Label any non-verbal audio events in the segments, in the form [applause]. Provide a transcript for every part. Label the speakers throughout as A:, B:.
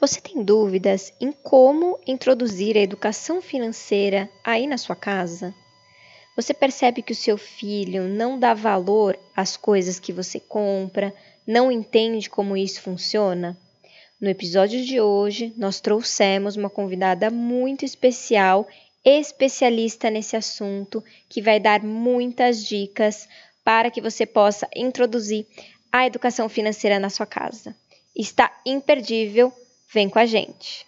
A: Você tem dúvidas em como introduzir a educação financeira aí na sua casa? Você percebe que o seu filho não dá valor às coisas que você compra, não entende como isso funciona? No episódio de hoje, nós trouxemos uma convidada muito especial, especialista nesse assunto, que vai dar muitas dicas para que você possa introduzir a educação financeira na sua casa. Está imperdível, vem com a gente!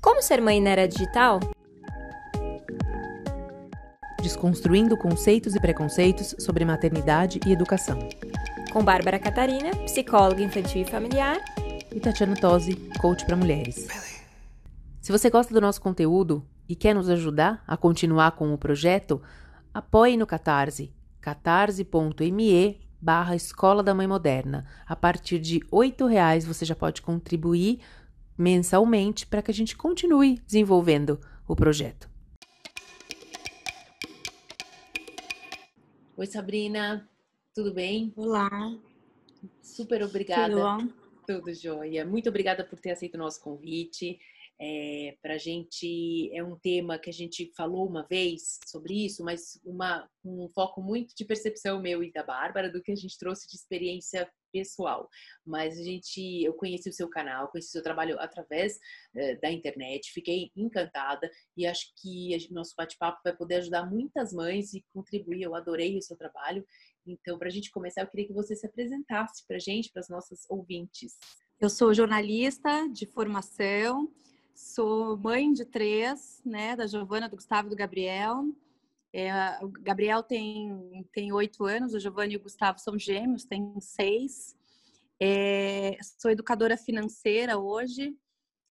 A: Como ser mãe na era digital?
B: Desconstruindo conceitos e preconceitos sobre maternidade e educação.
A: Com Bárbara Catarina, psicóloga infantil e familiar.
B: E Tatiana Tosi, coach para mulheres. Se você gosta do nosso conteúdo e quer nos ajudar a continuar com o projeto, apoie no Catarse catarse.me barra Escola da Mãe Moderna. A partir de R$ reais você já pode contribuir mensalmente para que a gente continue desenvolvendo o projeto. Oi, Sabrina, tudo bem?
C: Olá.
B: Super obrigada.
C: Tudo bom?
B: Tudo jóia. Muito obrigada por ter aceito o nosso convite. É, para a gente é um tema que a gente falou uma vez sobre isso, mas uma, um foco muito de percepção meu e da Bárbara do que a gente trouxe de experiência pessoal. Mas a gente, eu conheci o seu canal, conheci o seu trabalho através é, da internet, fiquei encantada e acho que o nosso bate-papo vai poder ajudar muitas mães e contribuir. Eu adorei o seu trabalho. Então, para a gente começar, eu queria que você se apresentasse para a gente, para as nossas ouvintes.
C: Eu sou jornalista de formação, Sou mãe de três, né? Da Giovana, do Gustavo e do Gabriel. É, o Gabriel tem tem oito anos, a Giovana e o Gustavo são gêmeos, têm seis. É, sou educadora financeira hoje.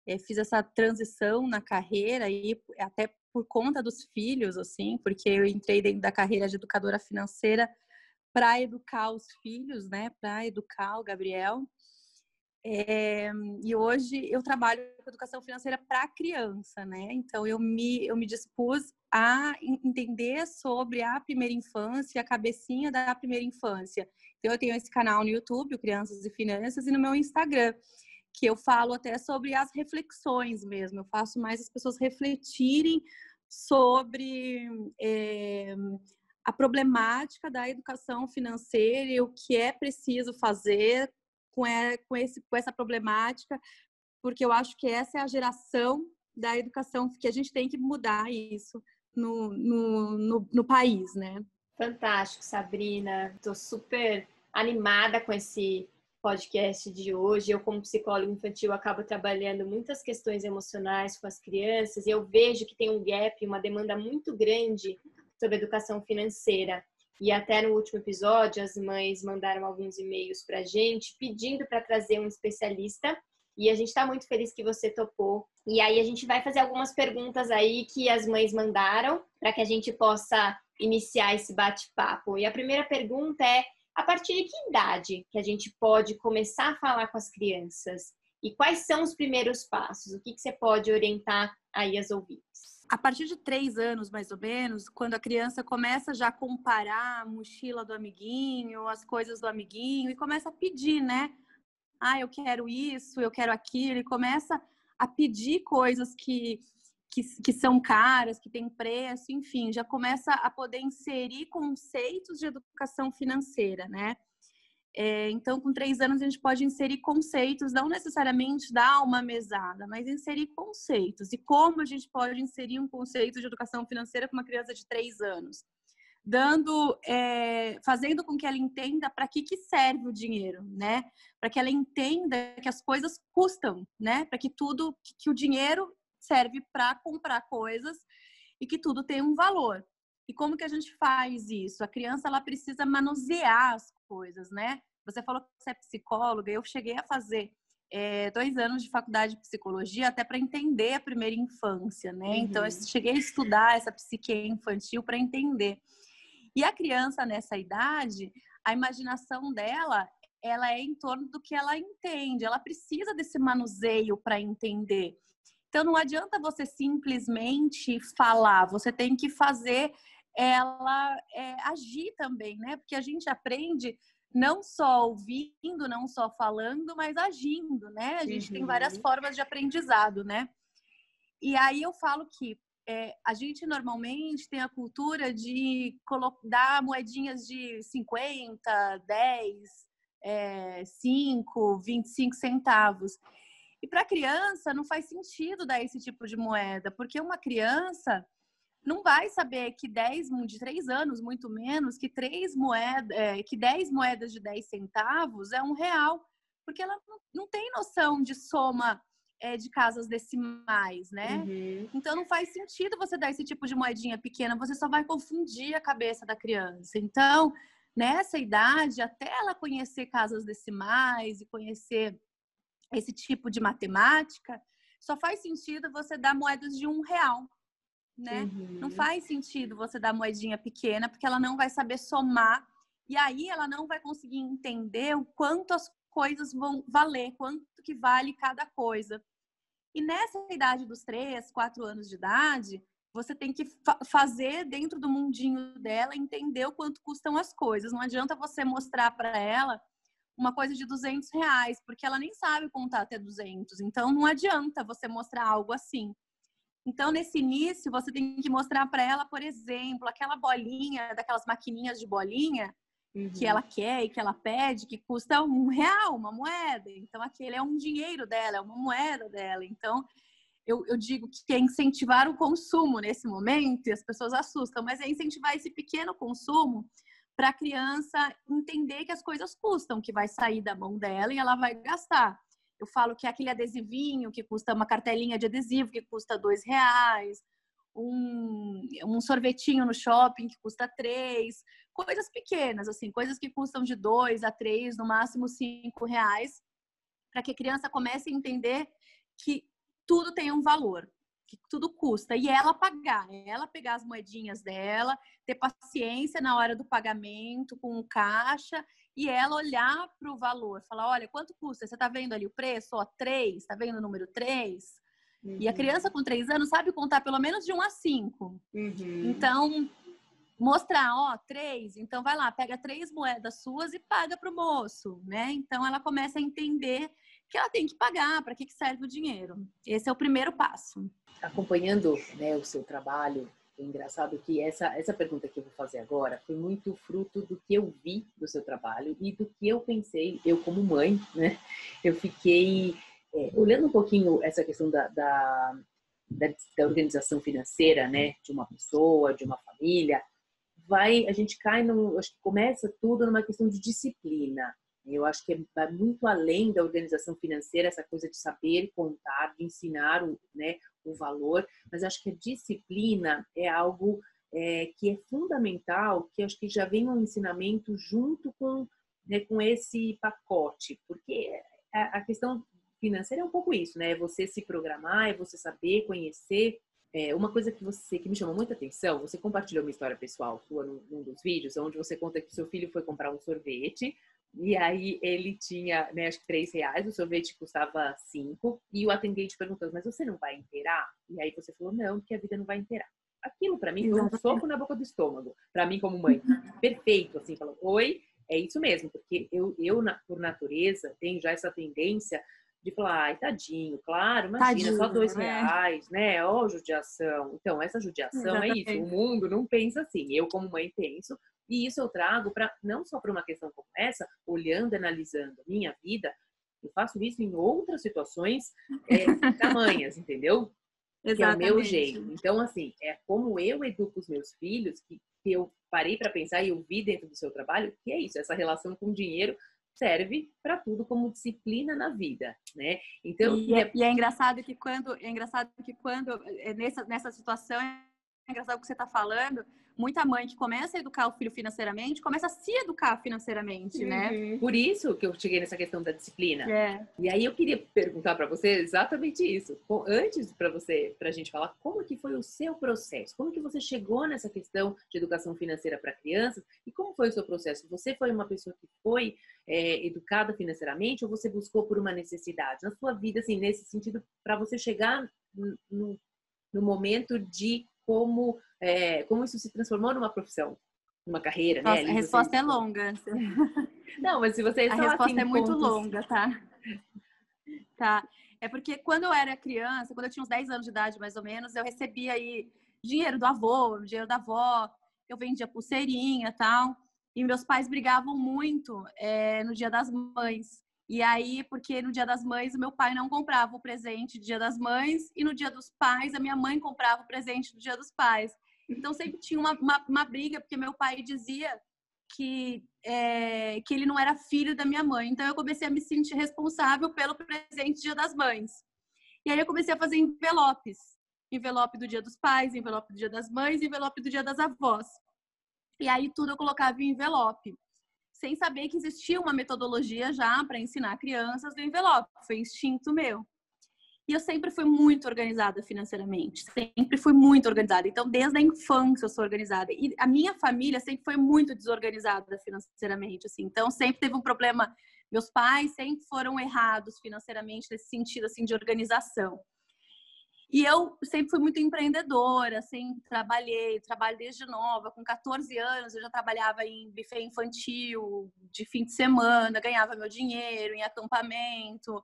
C: É, fiz essa transição na carreira e até por conta dos filhos, assim, porque eu entrei dentro da carreira de educadora financeira para educar os filhos, né? Para educar o Gabriel. É, e hoje eu trabalho com educação financeira para criança, né? Então eu me, eu me dispus a entender sobre a primeira infância, a cabecinha da primeira infância. Então eu tenho esse canal no YouTube, Crianças e Finanças, e no meu Instagram, que eu falo até sobre as reflexões mesmo. Eu faço mais as pessoas refletirem sobre é, a problemática da educação financeira e o que é preciso fazer com, é, com, esse, com essa problemática, porque eu acho que essa é a geração da educação que a gente tem que mudar isso no, no, no, no país, né?
A: Fantástico, Sabrina. Estou super animada com esse podcast de hoje. Eu, como psicóloga infantil, acabo trabalhando muitas questões emocionais com as crianças e eu vejo que tem um gap, uma demanda muito grande sobre educação financeira. E até no último episódio, as mães mandaram alguns e-mails para a gente pedindo para trazer um especialista. E a gente está muito feliz que você topou. E aí a gente vai fazer algumas perguntas aí que as mães mandaram para que a gente possa iniciar esse bate-papo. E a primeira pergunta é: a partir de que idade que a gente pode começar a falar com as crianças? E quais são os primeiros passos? O que, que você pode orientar aí as ouvintes?
C: A partir de três anos, mais ou menos, quando a criança começa já a comparar a mochila do amiguinho, as coisas do amiguinho, e começa a pedir, né? Ah, eu quero isso, eu quero aquilo, e começa a pedir coisas que, que, que são caras, que têm preço, enfim, já começa a poder inserir conceitos de educação financeira, né? É, então, com três anos, a gente pode inserir conceitos, não necessariamente dar uma mesada, mas inserir conceitos. E como a gente pode inserir um conceito de educação financeira com uma criança de três anos? Dando, é, fazendo com que ela entenda para que, que serve o dinheiro, né? Para que ela entenda que as coisas custam, né? Para que tudo, que o dinheiro serve para comprar coisas e que tudo tem um valor. E como que a gente faz isso? A criança ela precisa manusear as coisas, né? Você falou que você é psicóloga, eu cheguei a fazer é, dois anos de faculdade de psicologia até para entender a primeira infância, né? Uhum. Então eu cheguei a estudar essa psique infantil para entender. E a criança nessa idade, a imaginação dela, ela é em torno do que ela entende. Ela precisa desse manuseio para entender. Então não adianta você simplesmente falar, você tem que fazer ela é, agir também, né? Porque a gente aprende não só ouvindo, não só falando, mas agindo, né? A gente uhum. tem várias uhum. formas de aprendizado, né? E aí eu falo que é, a gente normalmente tem a cultura de dar moedinhas de 50, 10, é, 5, 25 centavos. E para criança não faz sentido dar esse tipo de moeda, porque uma criança não vai saber que 10 de 3 anos, muito menos, que três moedas, é, que 10 moedas de 10 centavos é um real, porque ela não, não tem noção de soma é, de casas decimais, né? Uhum. Então não faz sentido você dar esse tipo de moedinha pequena, você só vai confundir a cabeça da criança. Então, nessa idade, até ela conhecer casas decimais e conhecer esse tipo de matemática, só faz sentido você dar moedas de um real, né? Uhum. Não faz sentido você dar moedinha pequena, porque ela não vai saber somar e aí ela não vai conseguir entender o quanto as coisas vão valer, quanto que vale cada coisa. E nessa idade dos três, quatro anos de idade, você tem que fa fazer dentro do mundinho dela entender o quanto custam as coisas. Não adianta você mostrar para ela uma coisa de 200 reais, porque ela nem sabe contar até 200. Então, não adianta você mostrar algo assim. Então, nesse início, você tem que mostrar para ela, por exemplo, aquela bolinha, daquelas maquininhas de bolinha, uhum. que ela quer e que ela pede, que custa um real, uma moeda. Então, aquele é um dinheiro dela, é uma moeda dela. Então, eu, eu digo que é incentivar o consumo nesse momento, e as pessoas assustam, mas é incentivar esse pequeno consumo para a criança entender que as coisas custam, que vai sair da mão dela e ela vai gastar. Eu falo que é aquele adesivinho que custa uma cartelinha de adesivo que custa dois reais, um, um sorvetinho no shopping que custa três, coisas pequenas, assim, coisas que custam de dois a três, no máximo cinco reais, para que a criança comece a entender que tudo tem um valor, que tudo custa, e ela pagar, ela pegar as moedinhas dela, ter paciência na hora do pagamento com o caixa e ela olhar para o valor, falar, olha, quanto custa? Você está vendo ali o preço? Ó, três, está vendo o número três? Uhum. E a uhum. criança com três anos sabe contar pelo menos de um a cinco. Uhum. Então, mostrar, ó, três, então vai lá, pega três moedas suas e paga para o moço, né? Então ela começa a entender que ela tem que pagar, para que, que serve o dinheiro. Esse é o primeiro passo.
B: Acompanhando né, o seu trabalho, é engraçado que essa, essa pergunta que eu vou fazer agora foi muito fruto do que eu vi do seu trabalho e do que eu pensei, eu como mãe, né? Eu fiquei é, olhando um pouquinho essa questão da, da, da, da, organização financeira, né? De uma pessoa, de uma família, vai, a gente cai no, acho que começa tudo numa questão de disciplina. Eu acho que é, vai muito além da organização financeira, essa coisa de saber contar, de ensinar né, o valor, mas acho que a disciplina é algo é, que é fundamental, que acho que já vem um ensinamento junto com, né, com esse pacote, porque a, a questão financeira é um pouco isso, né? É você se programar, é você saber conhecer. É, uma coisa que você que me chamou muita atenção, você compartilhou uma história pessoal sua num, num dos vídeos, onde você conta que seu filho foi comprar um sorvete e aí ele tinha, né, acho que três reais, o sorvete custava cinco, e o atendente perguntou, mas você não vai inteirar? E aí você falou, não, porque a vida não vai inteirar. Aquilo para mim foi um soco na boca do estômago, para mim como mãe. [laughs] Perfeito, assim, falou, oi, é isso mesmo, porque eu, eu por natureza, tenho já essa tendência de falar, ai, tadinho, claro, imagina, tadinho, só dois né? reais, né? Ó, oh, judiação. Então, essa judiação Exatamente. é isso, o mundo não pensa assim. Eu, como mãe, penso, e isso eu trago para não só para uma questão como essa, olhando, analisando minha vida, eu faço isso em outras situações é, [laughs] tamanhas, entendeu? Exatamente. Que é o meu jeito. Então, assim, é como eu educo os meus filhos, que, que eu parei para pensar e eu vi dentro do seu trabalho, que é isso, essa relação com o dinheiro serve para tudo como disciplina na vida, né?
C: Então e é, e é engraçado que quando é engraçado que quando é, nessa nessa situação é engraçado o que você está falando, muita mãe que começa a educar o filho financeiramente, começa a se educar financeiramente, né? uhum.
B: né? Por isso que eu cheguei nessa questão da disciplina.
C: É.
B: E aí eu queria perguntar para você exatamente isso. Antes para você, para a gente falar, como que foi o seu processo? Como que você chegou nessa questão de educação financeira para crianças? E como foi o seu processo? Você foi uma pessoa que foi é, educada financeiramente ou você buscou por uma necessidade? Na sua vida, assim, nesse sentido, para você chegar no, no momento de como, é, como isso se transformou numa profissão, numa carreira,
C: né? Nossa, né? A resposta é longa. [laughs]
B: Não, mas se vocês
C: A resposta assim, é muito pontos... longa, tá? Tá. É porque quando eu era criança, quando eu tinha uns 10 anos de idade, mais ou menos, eu recebia aí dinheiro do avô, dinheiro da avó, eu vendia pulseirinha tal. E meus pais brigavam muito é, no dia das mães. E aí, porque no dia das mães, o meu pai não comprava o presente do dia das mães, e no dia dos pais, a minha mãe comprava o presente do dia dos pais. Então, sempre tinha uma, uma, uma briga, porque meu pai dizia que, é, que ele não era filho da minha mãe. Então, eu comecei a me sentir responsável pelo presente do dia das mães. E aí, eu comecei a fazer envelopes. Envelope do dia dos pais, envelope do dia das mães, envelope do dia das avós. E aí, tudo eu colocava em envelope sem saber que existia uma metodologia já para ensinar crianças do envelope. Foi instinto meu. E eu sempre fui muito organizada financeiramente, sempre fui muito organizada. Então, desde a infância eu sou organizada. E a minha família sempre foi muito desorganizada financeiramente, assim. Então, sempre teve um problema. Meus pais sempre foram errados financeiramente nesse sentido assim de organização. E eu sempre fui muito empreendedora, sempre trabalhei, trabalho desde nova, com 14 anos eu já trabalhava em buffet infantil, de fim de semana, ganhava meu dinheiro em acampamento.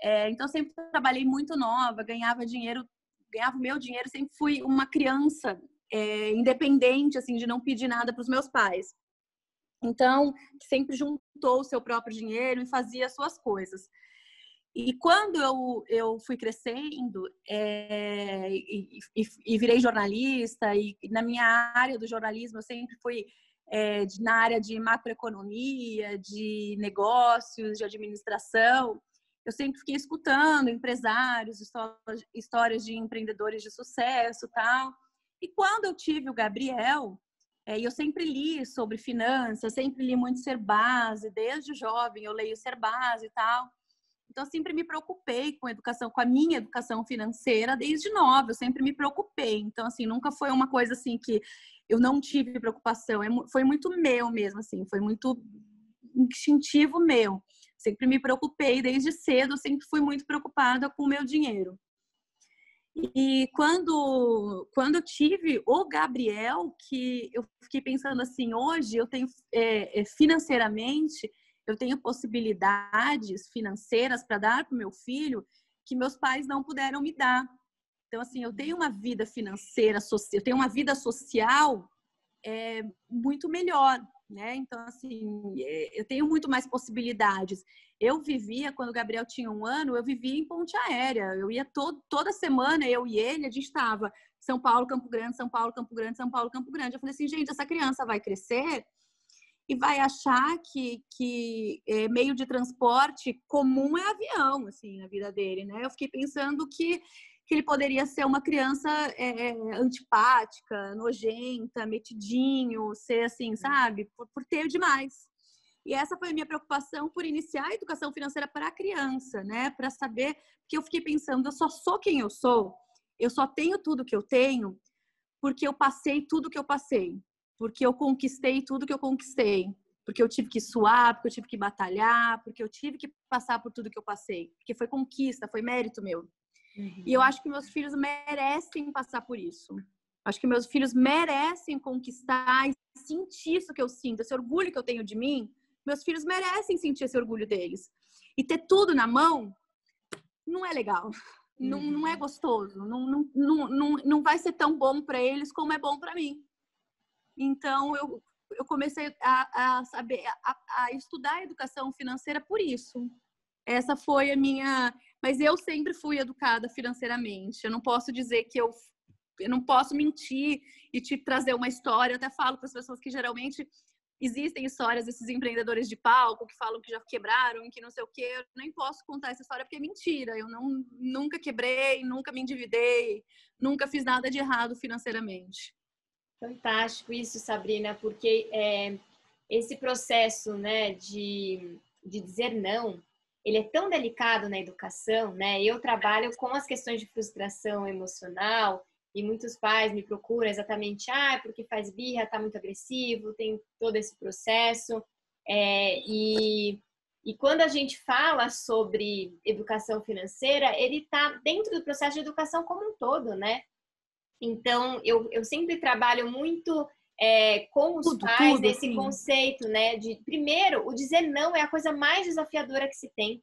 C: É, então sempre trabalhei muito nova, ganhava dinheiro, ganhava meu dinheiro, sempre fui uma criança é, independente, assim, de não pedir nada para os meus pais. Então, sempre juntou o seu próprio dinheiro e fazia as suas coisas. E quando eu, eu fui crescendo é, e, e, e, virei jornalista, e, na minha área do jornalismo eu sempre fui é, na área de macroeconomia, de negócios, de administração, eu sempre fiquei escutando empresários, histórias de empreendedores de sucesso tal. E quando eu tive o Gabriel, é, eu sempre li sobre finanças, sempre li muito Ser Base, desde jovem eu leio Ser Base e tal. Então, eu sempre me preocupei com a educação, com a minha educação financeira desde nova, eu sempre me preocupei. Então, assim, nunca foi uma coisa assim que eu não tive preocupação, é foi muito meu mesmo, assim, foi muito instintivo meu. Sempre me preocupei desde cedo, sempre fui muito preocupada com o meu dinheiro. E quando, quando eu tive o Gabriel, que eu fiquei pensando assim, hoje eu tenho é, financeiramente eu tenho possibilidades financeiras para dar para o meu filho que meus pais não puderam me dar. Então, assim, eu tenho uma vida financeira, eu tenho uma vida social é, muito melhor, né? Então, assim, é, eu tenho muito mais possibilidades. Eu vivia, quando o Gabriel tinha um ano, eu vivia em ponte aérea. Eu ia toda semana, eu e ele, a gente estava São Paulo, Campo Grande, São Paulo, Campo Grande, São Paulo, Campo Grande. Eu falei assim, gente, essa criança vai crescer e vai achar que, que é, meio de transporte comum é avião, assim, na vida dele, né? Eu fiquei pensando que, que ele poderia ser uma criança é, antipática, nojenta, metidinho, ser assim, sabe? Por, por ter demais. E essa foi a minha preocupação por iniciar a educação financeira para a criança, né? Para saber, que eu fiquei pensando, eu só sou quem eu sou, eu só tenho tudo que eu tenho porque eu passei tudo que eu passei porque eu conquistei tudo que eu conquistei, porque eu tive que suar, porque eu tive que batalhar, porque eu tive que passar por tudo que eu passei, porque foi conquista, foi mérito meu. Uhum. E eu acho que meus filhos merecem passar por isso. Acho que meus filhos merecem conquistar e sentir isso que eu sinto, esse orgulho que eu tenho de mim. Meus filhos merecem sentir esse orgulho deles. E ter tudo na mão não é legal. Uhum. Não, não é uhum. gostoso. Não, não, não, não vai ser tão bom para eles como é bom para mim. Então, eu, eu comecei a, a saber, a, a, estudar a educação financeira por isso. Essa foi a minha. Mas eu sempre fui educada financeiramente. Eu não posso dizer que eu. Eu não posso mentir e te trazer uma história. Eu até falo para as pessoas que geralmente existem histórias desses empreendedores de palco que falam que já quebraram, que não sei o quê. Eu nem posso contar essa história porque é mentira. Eu não, nunca quebrei, nunca me endividei, nunca fiz nada de errado financeiramente.
A: Fantástico isso, Sabrina, porque é, esse processo né, de, de dizer não, ele é tão delicado na educação, né? Eu trabalho com as questões de frustração emocional e muitos pais me procuram exatamente, ah, porque faz birra, tá muito agressivo, tem todo esse processo. É, e, e quando a gente fala sobre educação financeira, ele está dentro do processo de educação como um todo, né? Então, eu, eu sempre trabalho muito é, com os tudo, pais tudo, nesse sim. conceito, né? De primeiro, o dizer não é a coisa mais desafiadora que se tem,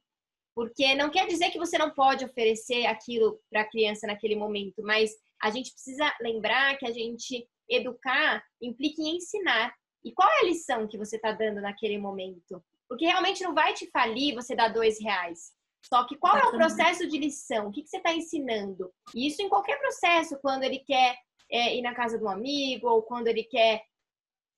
A: porque não quer dizer que você não pode oferecer aquilo para a criança naquele momento, mas a gente precisa lembrar que a gente educar implica em ensinar. E qual é a lição que você está dando naquele momento? Porque realmente não vai te falir você dar dois reais. Só que qual é o processo de lição? O que, que você está ensinando? E isso em qualquer processo, quando ele quer é, ir na casa de um amigo, ou quando ele quer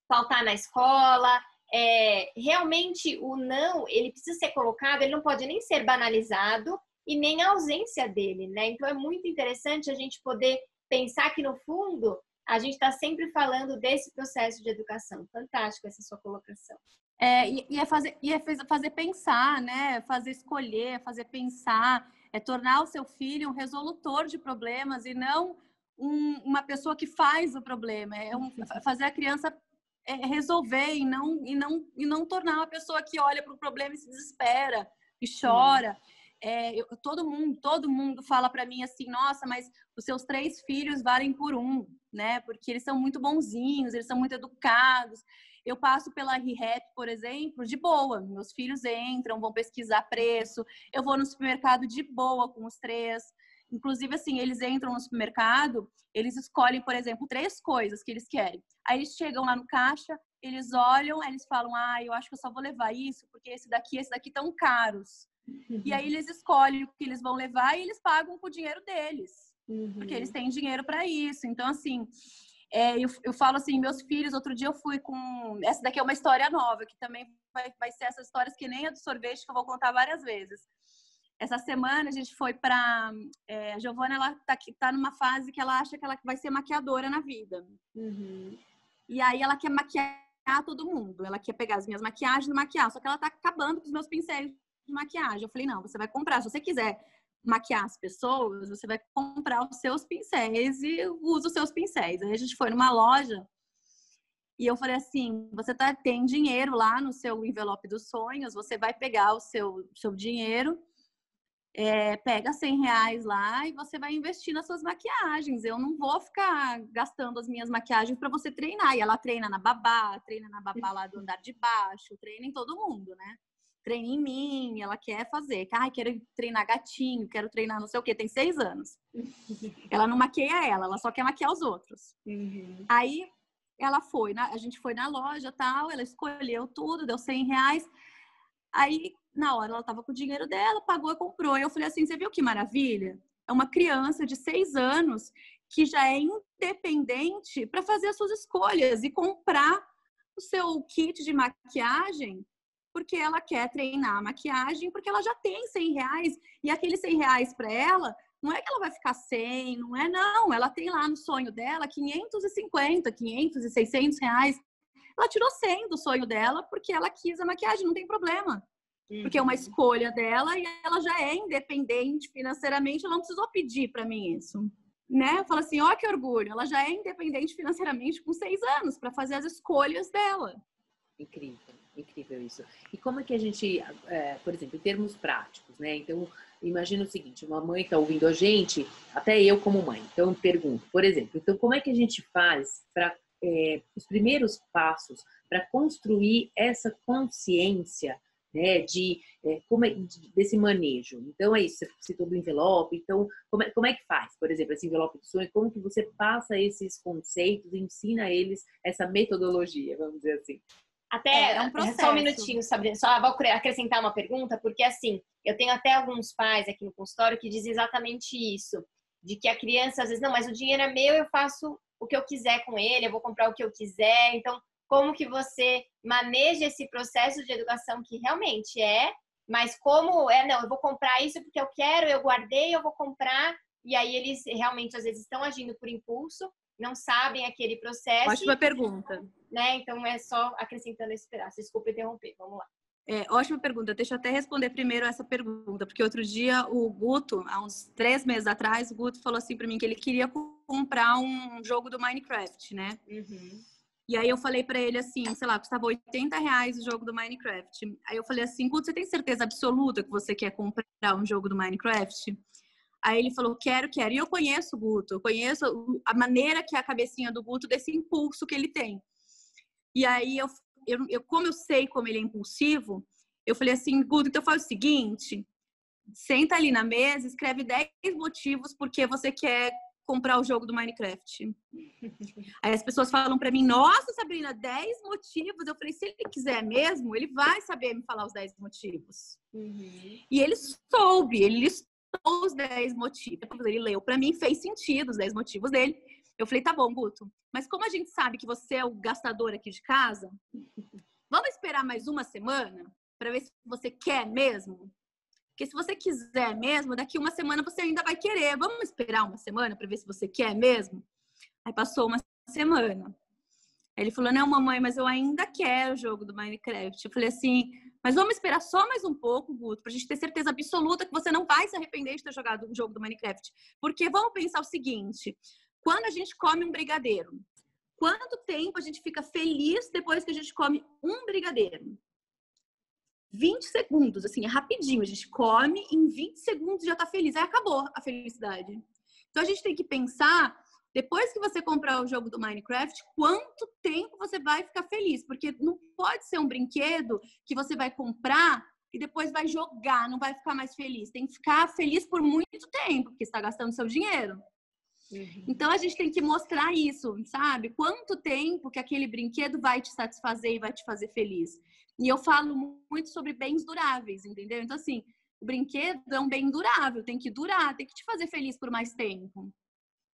A: faltar na escola. É, realmente o não, ele precisa ser colocado, ele não pode nem ser banalizado e nem a ausência dele, né? Então é muito interessante a gente poder pensar que no fundo a gente está sempre falando desse processo de educação. Fantástico essa sua colocação.
C: É, e, e, é fazer, e é fazer pensar, né? Fazer escolher, fazer pensar, é tornar o seu filho um resolutor de problemas e não um, uma pessoa que faz o problema. É um, fazer a criança é, resolver e não, e, não, e não tornar uma pessoa que olha para o problema e se desespera e chora. É, eu, todo mundo todo mundo fala para mim assim nossa mas os seus três filhos valem por um né porque eles são muito bonzinhos eles são muito educados eu passo pela ReHap, por exemplo, de boa. Meus filhos entram, vão pesquisar preço. Eu vou no supermercado de boa com os três. Inclusive, assim, eles entram no supermercado, eles escolhem, por exemplo, três coisas que eles querem. Aí eles chegam lá no caixa, eles olham, eles falam: Ah, eu acho que eu só vou levar isso, porque esse daqui, esse daqui tão caros. Uhum. E aí eles escolhem o que eles vão levar e eles pagam com o dinheiro deles. Uhum. Porque eles têm dinheiro para isso. Então, assim, é, eu, eu falo assim, meus filhos, outro dia eu fui com. Essa daqui é uma história nova, que também vai, vai ser essas histórias que nem a do sorvete, que eu vou contar várias vezes. Essa semana a gente foi para. É, a Giovana, ela tá, tá numa fase que ela acha que ela vai ser maquiadora na vida. Uhum. E aí ela quer maquiar todo mundo. Ela quer pegar as minhas maquiagens e maquiar. Só que ela tá acabando com os meus pincéis de maquiagem. Eu falei, não, você vai comprar. Se você quiser maquiar as pessoas, você vai comprar os seus pincéis e usa os seus pincéis. Aí a gente foi numa loja e eu falei assim: você tá, tem dinheiro lá no seu envelope dos sonhos, você vai pegar o seu, seu dinheiro, é, pega 100 reais lá e você vai investir nas suas maquiagens. Eu não vou ficar gastando as minhas maquiagens para você treinar. E ela treina na babá, treina na babá lá do andar de baixo, treina em todo mundo, né? Treine em mim, ela quer fazer. Ai, quero treinar gatinho, quero treinar não sei o quê, tem seis anos. [laughs] ela não maqueia ela, ela só quer maquiar os outros. Uhum. Aí ela foi, a gente foi na loja tal, ela escolheu tudo, deu 100 reais. Aí, na hora, ela tava com o dinheiro dela, pagou e comprou. Eu falei assim: você viu que maravilha? É uma criança de seis anos que já é independente para fazer as suas escolhas e comprar o seu kit de maquiagem porque ela quer treinar a maquiagem, porque ela já tem 100 reais e aqueles 100 reais para ela não é que ela vai ficar 100, não é não. Ela tem lá no sonho dela 550, 500 e 600 reais. Ela tirou 100 do sonho dela porque ela quis a maquiagem, não tem problema. Uhum. Porque é uma uhum. escolha dela e ela já é independente financeiramente, ela não precisou pedir para mim isso. Né? Fala assim, ó que orgulho, ela já é independente financeiramente com seis anos para fazer as escolhas dela.
B: Incrível. Incrível isso. E como é que a gente, é, por exemplo, em termos práticos, né? Então, imagina o seguinte: uma mãe está ouvindo a gente, até eu como mãe. Então, pergunto, por exemplo, então como é que a gente faz para é, os primeiros passos para construir essa consciência né, de, é, como é, de, desse manejo. Então, é isso, você citou do envelope, então, como é, como é que faz, por exemplo, esse envelope de sonho, como que você passa esses conceitos, ensina eles essa metodologia, vamos dizer assim?
A: Até é, é um processo. só um minutinho, Sabrina, só vou acrescentar uma pergunta, porque assim, eu tenho até alguns pais aqui no consultório que dizem exatamente isso, de que a criança às vezes, não, mas o dinheiro é meu, eu faço o que eu quiser com ele, eu vou comprar o que eu quiser. Então, como que você maneja esse processo de educação que realmente é, mas como é, não, eu vou comprar isso porque eu quero, eu guardei, eu vou comprar, e aí eles realmente às vezes estão agindo por impulso, não sabem aquele processo.
C: Ótima e, pergunta.
A: Né? Então é só acrescentando esse pedaço. Desculpa interromper, vamos lá.
C: É, ótima pergunta. Deixa eu até responder primeiro essa pergunta, porque outro dia o Guto, há uns três meses atrás, o Guto falou assim para mim que ele queria comprar um jogo do Minecraft, né? Uhum. E aí eu falei para ele assim, sei lá, custava 80 reais o jogo do Minecraft. Aí eu falei assim, Guto, você tem certeza absoluta que você quer comprar um jogo do Minecraft? Aí ele falou, quero, quero. E eu conheço o Guto, eu conheço a maneira que é a cabecinha do Guto, desse impulso que ele tem. E aí, eu, eu, eu como eu sei como ele é impulsivo, eu falei assim, Guto, então faz o seguinte, senta ali na mesa, escreve 10 motivos porque você quer comprar o jogo do Minecraft. [laughs] Aí as pessoas falam para mim, nossa, Sabrina, 10 motivos. Eu falei, se ele quiser mesmo, ele vai saber me falar os 10 motivos. Uhum. E ele soube, ele os 10 motivos. Ele leu para mim, fez sentido os 10 motivos dele. Eu falei, tá bom, Guto, mas como a gente sabe que você é o gastador aqui de casa, vamos esperar mais uma semana para ver se você quer mesmo? Porque se você quiser mesmo, daqui uma semana você ainda vai querer. Vamos esperar uma semana para ver se você quer mesmo? Aí passou uma semana. Ele falou: Não, mamãe, mas eu ainda quero o jogo do Minecraft. Eu falei assim: Mas vamos esperar só mais um pouco, Guto, pra gente ter certeza absoluta que você não vai se arrepender de ter jogado o jogo do Minecraft. Porque vamos pensar o seguinte: quando a gente come um brigadeiro, quanto tempo a gente fica feliz depois que a gente come um brigadeiro? 20 segundos, assim, é rapidinho. A gente come, em 20 segundos já tá feliz. Aí acabou a felicidade. Então a gente tem que pensar, depois que você comprar o jogo do Minecraft, quanto tempo você vai ficar feliz? Porque não pode ser um brinquedo que você vai comprar e depois vai jogar, não vai ficar mais feliz. Tem que ficar feliz por muito tempo, porque está gastando seu dinheiro. Uhum. Então a gente tem que mostrar isso, sabe? Quanto tempo que aquele brinquedo vai te satisfazer e vai te fazer feliz. E eu falo muito sobre bens duráveis, entendeu? Então, assim, o brinquedo é um bem durável, tem que durar, tem que te fazer feliz por mais tempo,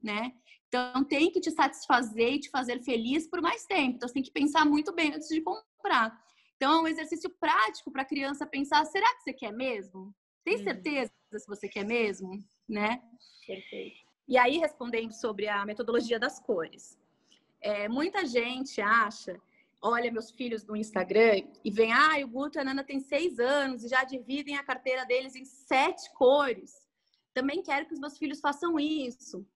C: né? Então, tem que te satisfazer e te fazer feliz por mais tempo. Então, você tem que pensar muito bem antes de comprar. Então, é um exercício prático para a criança pensar: será que você quer mesmo? Tem uhum. certeza se você quer mesmo, né? Perfeito. E aí, respondendo sobre a metodologia das cores. É, muita gente acha olha meus filhos no Instagram e vem, ah, o Guto e a Nana têm seis anos e já dividem a carteira deles em sete cores. Também quero que os meus filhos façam isso.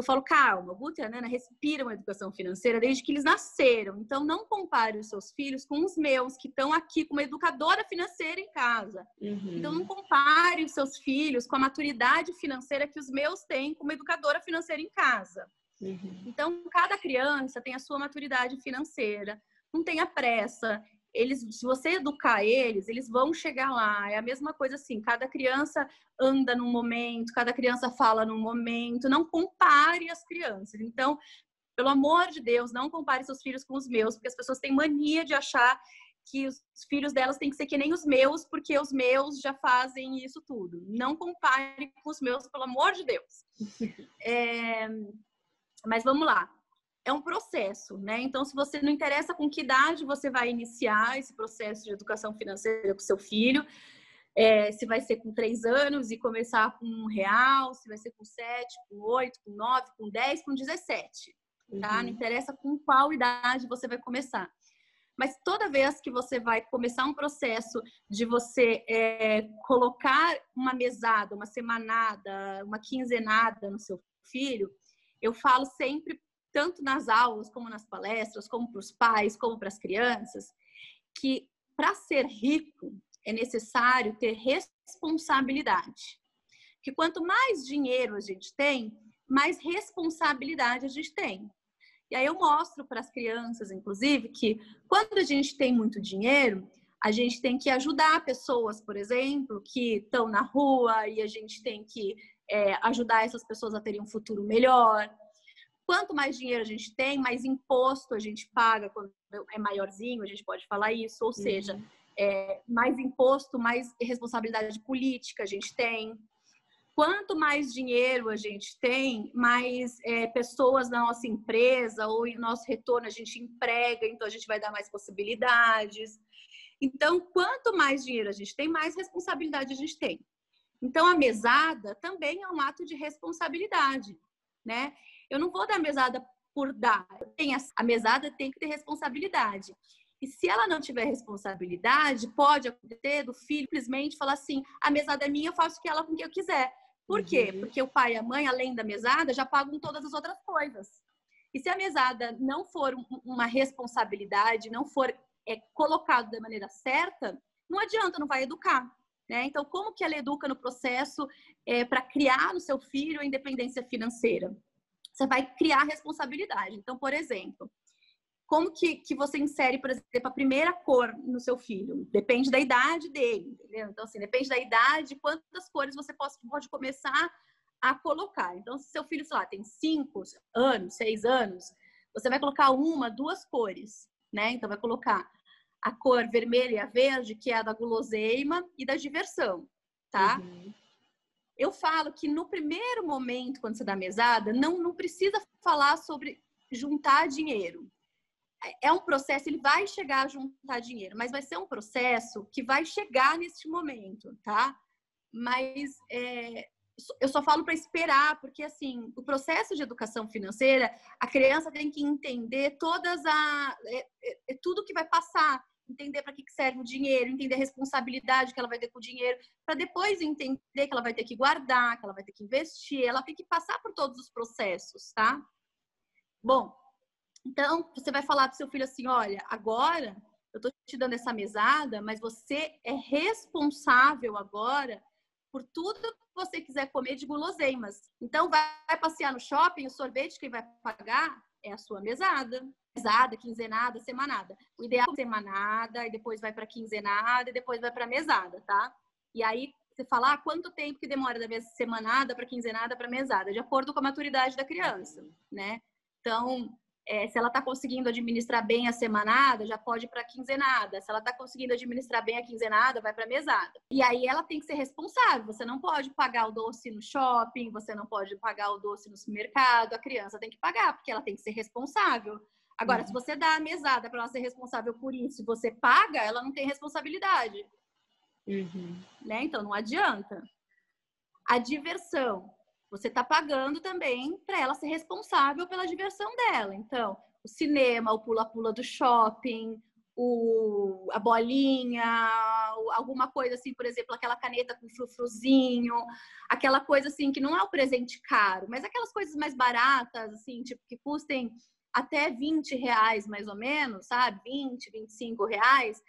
C: Eu falo, calma, o Guto e a Nana respiram a educação financeira desde que eles nasceram. Então, não compare os seus filhos com os meus, que estão aqui com uma educadora financeira em casa. Uhum. Então, não compare os seus filhos com a maturidade financeira que os meus têm com uma educadora financeira em casa. Uhum. Então, cada criança tem a sua maturidade financeira não tenha pressa. Eles, se você educar eles, eles vão chegar lá. É a mesma coisa assim, cada criança anda num momento, cada criança fala num momento. Não compare as crianças. Então, pelo amor de Deus, não compare seus filhos com os meus, porque as pessoas têm mania de achar que os filhos delas têm que ser que nem os meus, porque os meus já fazem isso tudo. Não compare com os meus, pelo amor de Deus. [laughs] É... Mas vamos lá é um processo, né? Então, se você não interessa com que idade você vai iniciar esse processo de educação financeira com seu filho, é, se vai ser com três anos e começar com um real, se vai ser com sete, com oito, com nove, com dez, com dezessete, tá? Uhum. Não interessa com qual idade você vai começar. Mas toda vez que você vai começar um processo de você é, colocar uma mesada, uma semanada, uma quinzenada no seu filho, eu falo sempre tanto nas aulas, como nas palestras, como para os pais, como para as crianças, que para ser rico é necessário ter responsabilidade. Que quanto mais dinheiro a gente tem, mais responsabilidade a gente tem. E aí eu mostro para as crianças, inclusive, que quando a gente tem muito dinheiro, a gente tem que ajudar pessoas, por exemplo, que estão na rua e a gente tem que é, ajudar essas pessoas a terem um futuro melhor. Quanto mais dinheiro a gente tem, mais imposto a gente paga quando é maiorzinho, a gente pode falar isso. Ou seja, uhum. é, mais imposto, mais responsabilidade política a gente tem. Quanto mais dinheiro a gente tem, mais é, pessoas na nossa empresa ou em nosso retorno a gente emprega, então a gente vai dar mais possibilidades. Então, quanto mais dinheiro a gente tem, mais responsabilidade a gente tem. Então, a mesada também é um ato de responsabilidade, né? Eu não vou dar mesada por dar. Tem a, a mesada tem que ter responsabilidade. E se ela não tiver responsabilidade, pode acontecer do filho simplesmente falar assim: a mesada é minha, eu faço ela com o que eu quiser. Por uhum. quê? Porque o pai e a mãe, além da mesada, já pagam todas as outras coisas. E se a mesada não for uma responsabilidade, não for é, colocado da maneira certa, não adianta, não vai educar. Né? Então, como que ela educa no processo é, para criar no seu filho a independência financeira? Você vai criar responsabilidade. Então, por exemplo, como que, que você insere, por exemplo, a primeira cor no seu filho? Depende da idade dele, entendeu? Então, assim, depende da idade, quantas cores você pode, pode começar a colocar. Então, se seu filho, sei lá, tem cinco anos, seis anos, você vai colocar uma, duas cores, né? Então, vai colocar a cor vermelha e a verde, que é a da guloseima e da diversão, tá? Uhum. Eu falo que no primeiro momento, quando você dá mesada, não, não precisa falar sobre juntar dinheiro. É, é um processo, ele vai chegar a juntar dinheiro, mas vai ser um processo que vai chegar neste momento, tá? Mas é, eu só falo para esperar, porque assim, o processo de educação financeira, a criança tem que entender todas a é, é, é tudo que vai passar, entender para que serve o dinheiro, entender a responsabilidade que ela vai ter com o dinheiro, para depois entender que ela vai ter que guardar, que ela vai ter que investir, ela tem que passar por todos os processos, tá? Bom, então você vai falar para seu filho assim, olha, agora eu estou te dando essa mesada, mas você é responsável agora por tudo que você quiser comer de guloseimas. Então, vai passear no shopping, o sorvete que vai pagar é a sua mesada. Mesada, quinzenada, semanada. O ideal é semanada, e depois vai para quinzenada, e depois vai para mesada, tá? E aí, você fala ah, quanto tempo que demora da semanada para quinzenada para mesada, de acordo com a maturidade da criança, né? Então, é, se ela está conseguindo administrar bem a semanada, já pode ir para quinzenada. Se ela está conseguindo administrar bem a quinzenada, vai para mesada. E aí ela tem que ser responsável. Você não pode pagar o doce no shopping, você não pode pagar o doce no supermercado. A criança tem que pagar, porque ela tem que ser responsável. Agora, uhum. se você dá a mesada para ela ser responsável por isso e você paga, ela não tem responsabilidade. Uhum. Né? Então, não adianta. A diversão você está pagando também para ela ser responsável pela diversão dela. Então, o cinema, o pula-pula do shopping, o, a bolinha, alguma coisa assim, por exemplo, aquela caneta com frufruzinho, aquela coisa assim que não é o presente caro, mas aquelas coisas mais baratas, assim, tipo, que custem até 20 reais mais ou menos, sabe? 20, 25 reais,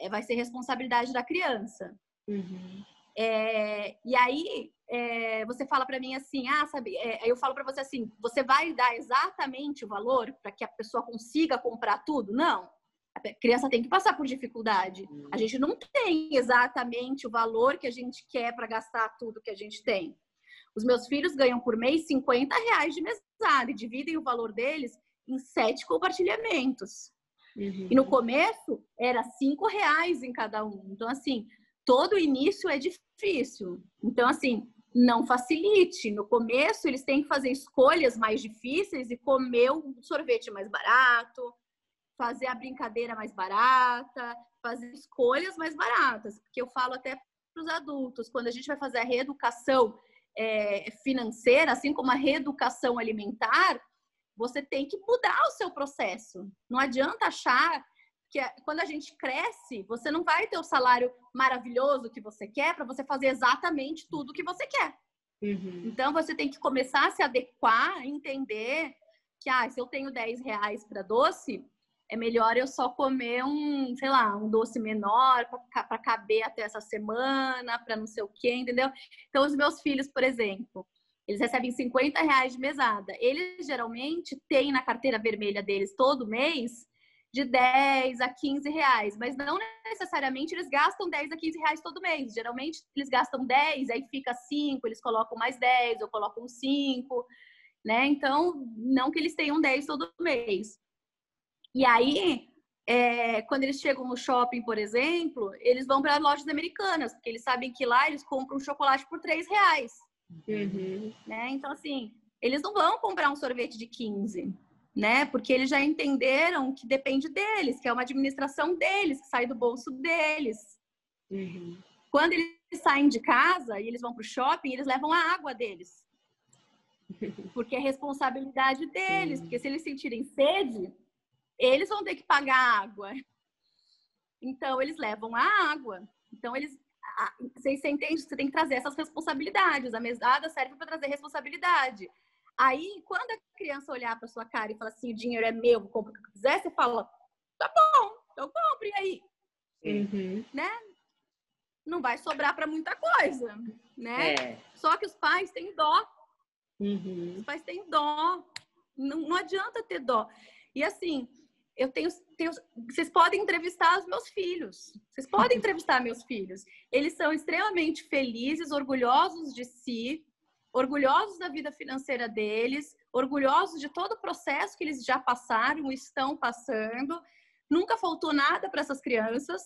C: é, vai ser responsabilidade da criança. Uhum. É, e aí, é, você fala para mim assim, ah, sabe, é, eu falo para você assim, você vai dar exatamente o valor para que a pessoa consiga comprar tudo? Não. A criança tem que passar por dificuldade. Uhum. A gente não tem exatamente o valor que a gente quer para gastar tudo que a gente tem. Os meus filhos ganham por mês 50 reais de mesada e dividem o valor deles em sete compartilhamentos. Uhum. E no começo era cinco reais em cada um. Então, assim, todo início é difícil. Então, assim, não facilite. No começo, eles têm que fazer escolhas mais difíceis e comer um sorvete mais barato, fazer a brincadeira mais barata, fazer escolhas mais baratas. Porque eu falo até para os adultos, quando a gente vai fazer a reeducação é, financeira, assim como a reeducação alimentar, você tem que mudar o seu processo. Não adianta achar que quando a gente cresce, você não vai ter o salário maravilhoso que você quer para você fazer exatamente tudo que você quer. Uhum. Então você tem que começar a se adequar, entender que ah, se eu tenho 10 reais para doce, é melhor eu só comer um, sei lá, um doce menor para caber até essa semana, para não sei o quê, entendeu? Então, os meus filhos, por exemplo, eles recebem 50 reais de mesada. Eles geralmente têm na carteira vermelha deles todo mês de 10 a 15 reais, mas não necessariamente eles gastam 10 a 15 reais todo mês. Geralmente eles gastam 10, aí fica 5, eles colocam mais 10, ou colocam 5, né? Então, não que eles tenham 10 todo mês. E aí, é, quando eles chegam no shopping, por exemplo, eles vão para lojas americanas, porque eles sabem que lá eles compram chocolate por 3 reais. Uhum. Né? Então, assim, eles não vão comprar um sorvete de 15 né? Porque eles já entenderam que depende deles, que é uma administração deles, que sai do bolso deles. Uhum. Quando eles saem de casa e eles vão para o shopping, eles levam a água deles. [laughs] Porque é responsabilidade deles, Sim. porque se eles sentirem sede, eles vão ter que pagar a água. Então, eles levam a água. Então, eles. Você entende? Você tem que trazer essas responsabilidades. A mesada serve para trazer responsabilidade. Aí, quando a criança olhar para sua cara e falar assim, o dinheiro é meu, vou comprar o que eu quiser, você fala, tá bom, então compre aí. Uhum. Né? não vai sobrar para muita coisa, né? É. Só que os pais têm dó. Uhum. Os pais têm dó. Não, não adianta ter dó. E assim, eu tenho, tenho, vocês podem entrevistar os meus filhos. Vocês podem entrevistar meus filhos. Eles são extremamente felizes, orgulhosos de si, orgulhosos da vida financeira deles, orgulhosos de todo o processo que eles já passaram, estão passando. Nunca faltou nada para essas crianças.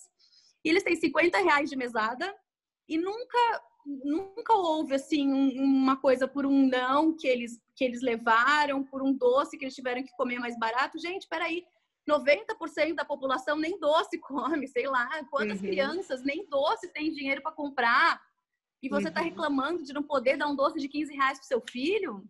C: E eles têm 50 reais de mesada e nunca nunca houve assim um, uma coisa por um não que eles que eles levaram, por um doce que eles tiveram que comer mais barato. Gente, peraí, 90% da população nem doce come, sei lá, quantas uhum. crianças nem doce tem dinheiro para comprar. E você está uhum. reclamando de não poder dar um doce de 15 reais pro seu filho?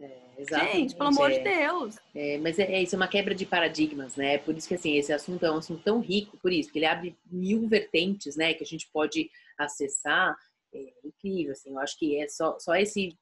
C: É, Gente, pelo amor é, de Deus.
B: É, mas é, é, isso, é uma quebra de paradigmas, né? Por isso que, assim, esse assunto é um assunto tão rico, por isso, que ele abre mil vertentes, né? Que a gente pode acessar. É incrível, assim, eu acho que é só, só esse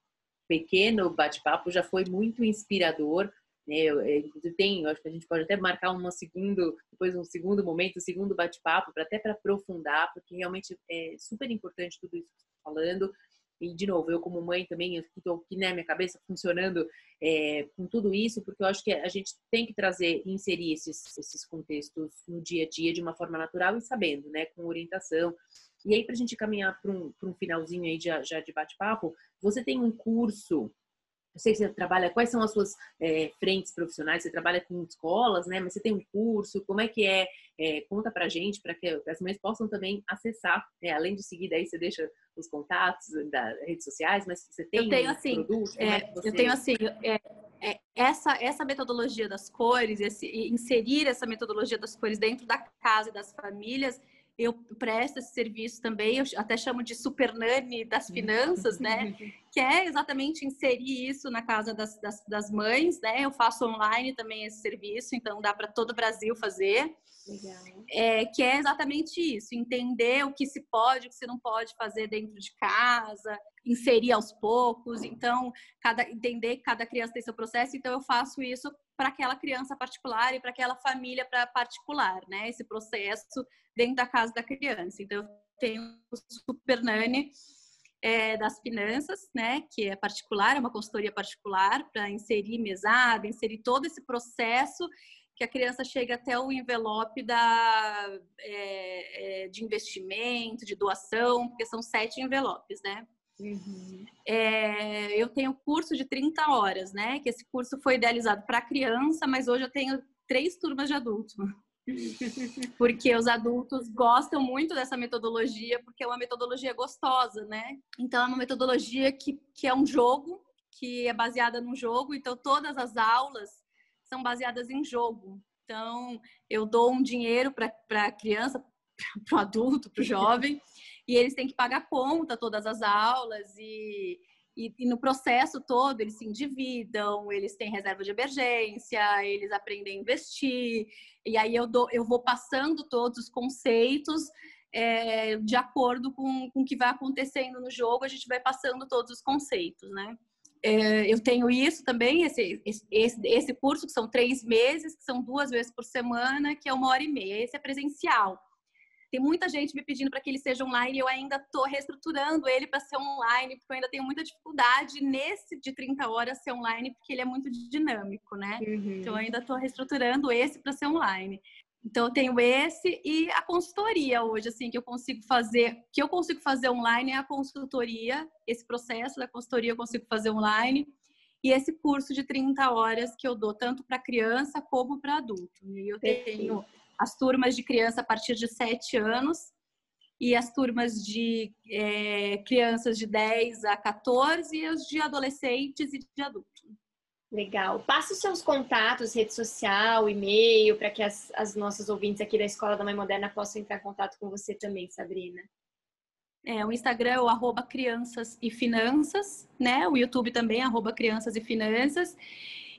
B: pequeno bate-papo já foi muito inspirador né? Eu, inclusive tem, eu acho que a gente pode até marcar um segundo, depois um segundo momento, um segundo bate-papo, para até para aprofundar, porque realmente é super importante tudo isso que você está falando. E, de novo, eu como mãe também, estou aqui na né, minha cabeça funcionando é, com tudo isso, porque eu acho que a gente tem que trazer, inserir esses, esses contextos no dia a dia de uma forma natural e sabendo, né, com orientação. E aí, para a gente caminhar para um, um finalzinho aí já, já de bate-papo, você tem um curso eu sei que você trabalha, quais são as suas é, frentes profissionais? Você trabalha com escolas, né? Mas você tem um curso, como é que é? é conta pra gente, para que as mães possam também acessar, né? Além de seguir, daí você deixa os contatos das redes sociais, mas você tem
C: eu tenho, assim, produto? É, é você... Eu tenho assim, é, é, essa, essa metodologia das cores, esse, inserir essa metodologia das cores dentro da casa e das famílias, eu presto esse serviço também, eu até chamo de super nani das finanças, né? [laughs] Que é exatamente inserir isso na casa das, das, das mães, né? Eu faço online também esse serviço, então dá para todo o Brasil fazer. Legal. É, que é exatamente isso, entender o que se pode, o que se não pode fazer dentro de casa, inserir aos poucos, então cada, entender que cada criança tem seu processo, então eu faço isso para aquela criança particular e para aquela família para particular, né? Esse processo dentro da casa da criança. Então, eu tenho o Super Nani é, das finanças, né, que é particular, é uma consultoria particular para inserir mesada, inserir todo esse processo que a criança chega até o envelope da, é, é, de investimento, de doação, porque são sete envelopes, né? Uhum. É, eu tenho curso de 30 horas, né? Que esse curso foi idealizado para criança, mas hoje eu tenho três turmas de adulto. [laughs] porque os adultos gostam muito dessa metodologia, porque é uma metodologia gostosa, né? Então, é uma metodologia que, que é um jogo, que é baseada num jogo, então todas as aulas são baseadas em jogo. Então, eu dou um dinheiro para a criança, [laughs] para o adulto, para o jovem, e eles têm que pagar conta todas as aulas e e, e, no processo todo eles se endividam, eles têm reserva de emergência, eles aprendem a investir. E aí eu, dou, eu vou passando todos os conceitos é, de acordo com, com o que vai acontecendo no jogo, a gente vai passando todos os conceitos, né? É, eu tenho isso também, esse, esse, esse curso que são três meses, que são duas vezes por semana, que é uma hora e meia. Esse é presencial. Tem muita gente me pedindo para que ele seja online e eu ainda estou reestruturando ele para ser online, porque eu ainda tenho muita dificuldade nesse de 30 horas ser online, porque ele é muito dinâmico, né? Uhum. Então eu ainda estou reestruturando esse para ser online. Então eu tenho esse e a consultoria hoje, assim, que eu consigo fazer, que eu consigo fazer online é a consultoria, esse processo da consultoria eu consigo fazer online. E esse curso de 30 horas que eu dou tanto para criança como para adulto. E eu tenho as turmas de criança a partir de 7 anos e as turmas de é, crianças de 10 a 14 e as de adolescentes e de adultos.
A: Legal. Passa os seus contatos, rede social, e-mail, para que as, as nossas ouvintes aqui da Escola da Mãe Moderna possam entrar em contato com você também, Sabrina.
C: É, o Instagram é o arroba crianças e finanças, né? O YouTube também, arroba crianças e finanças.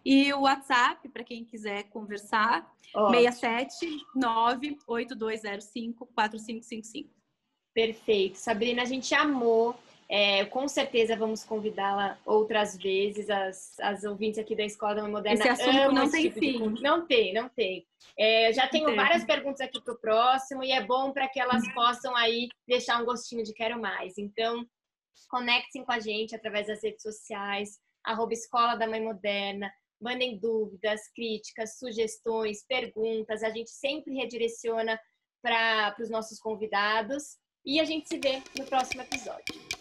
C: E o WhatsApp, para quem quiser conversar, Ótimo. 679 8205 4555.
A: Perfeito. Sabrina, a gente amou É, com certeza vamos convidá-la outras vezes. As, as ouvintes aqui da Escola da Mãe Moderna
C: Esse assunto não tem
A: tipo
C: fim.
A: De... Não tem, não tem. É, já tenho várias perguntas aqui para o próximo e é bom para que elas possam aí deixar um gostinho de quero mais. Então, conectem com a gente através das redes sociais, arroba Escola da Mãe Moderna, mandem dúvidas, críticas, sugestões, perguntas. A gente sempre redireciona para os nossos convidados e a gente se vê no próximo episódio.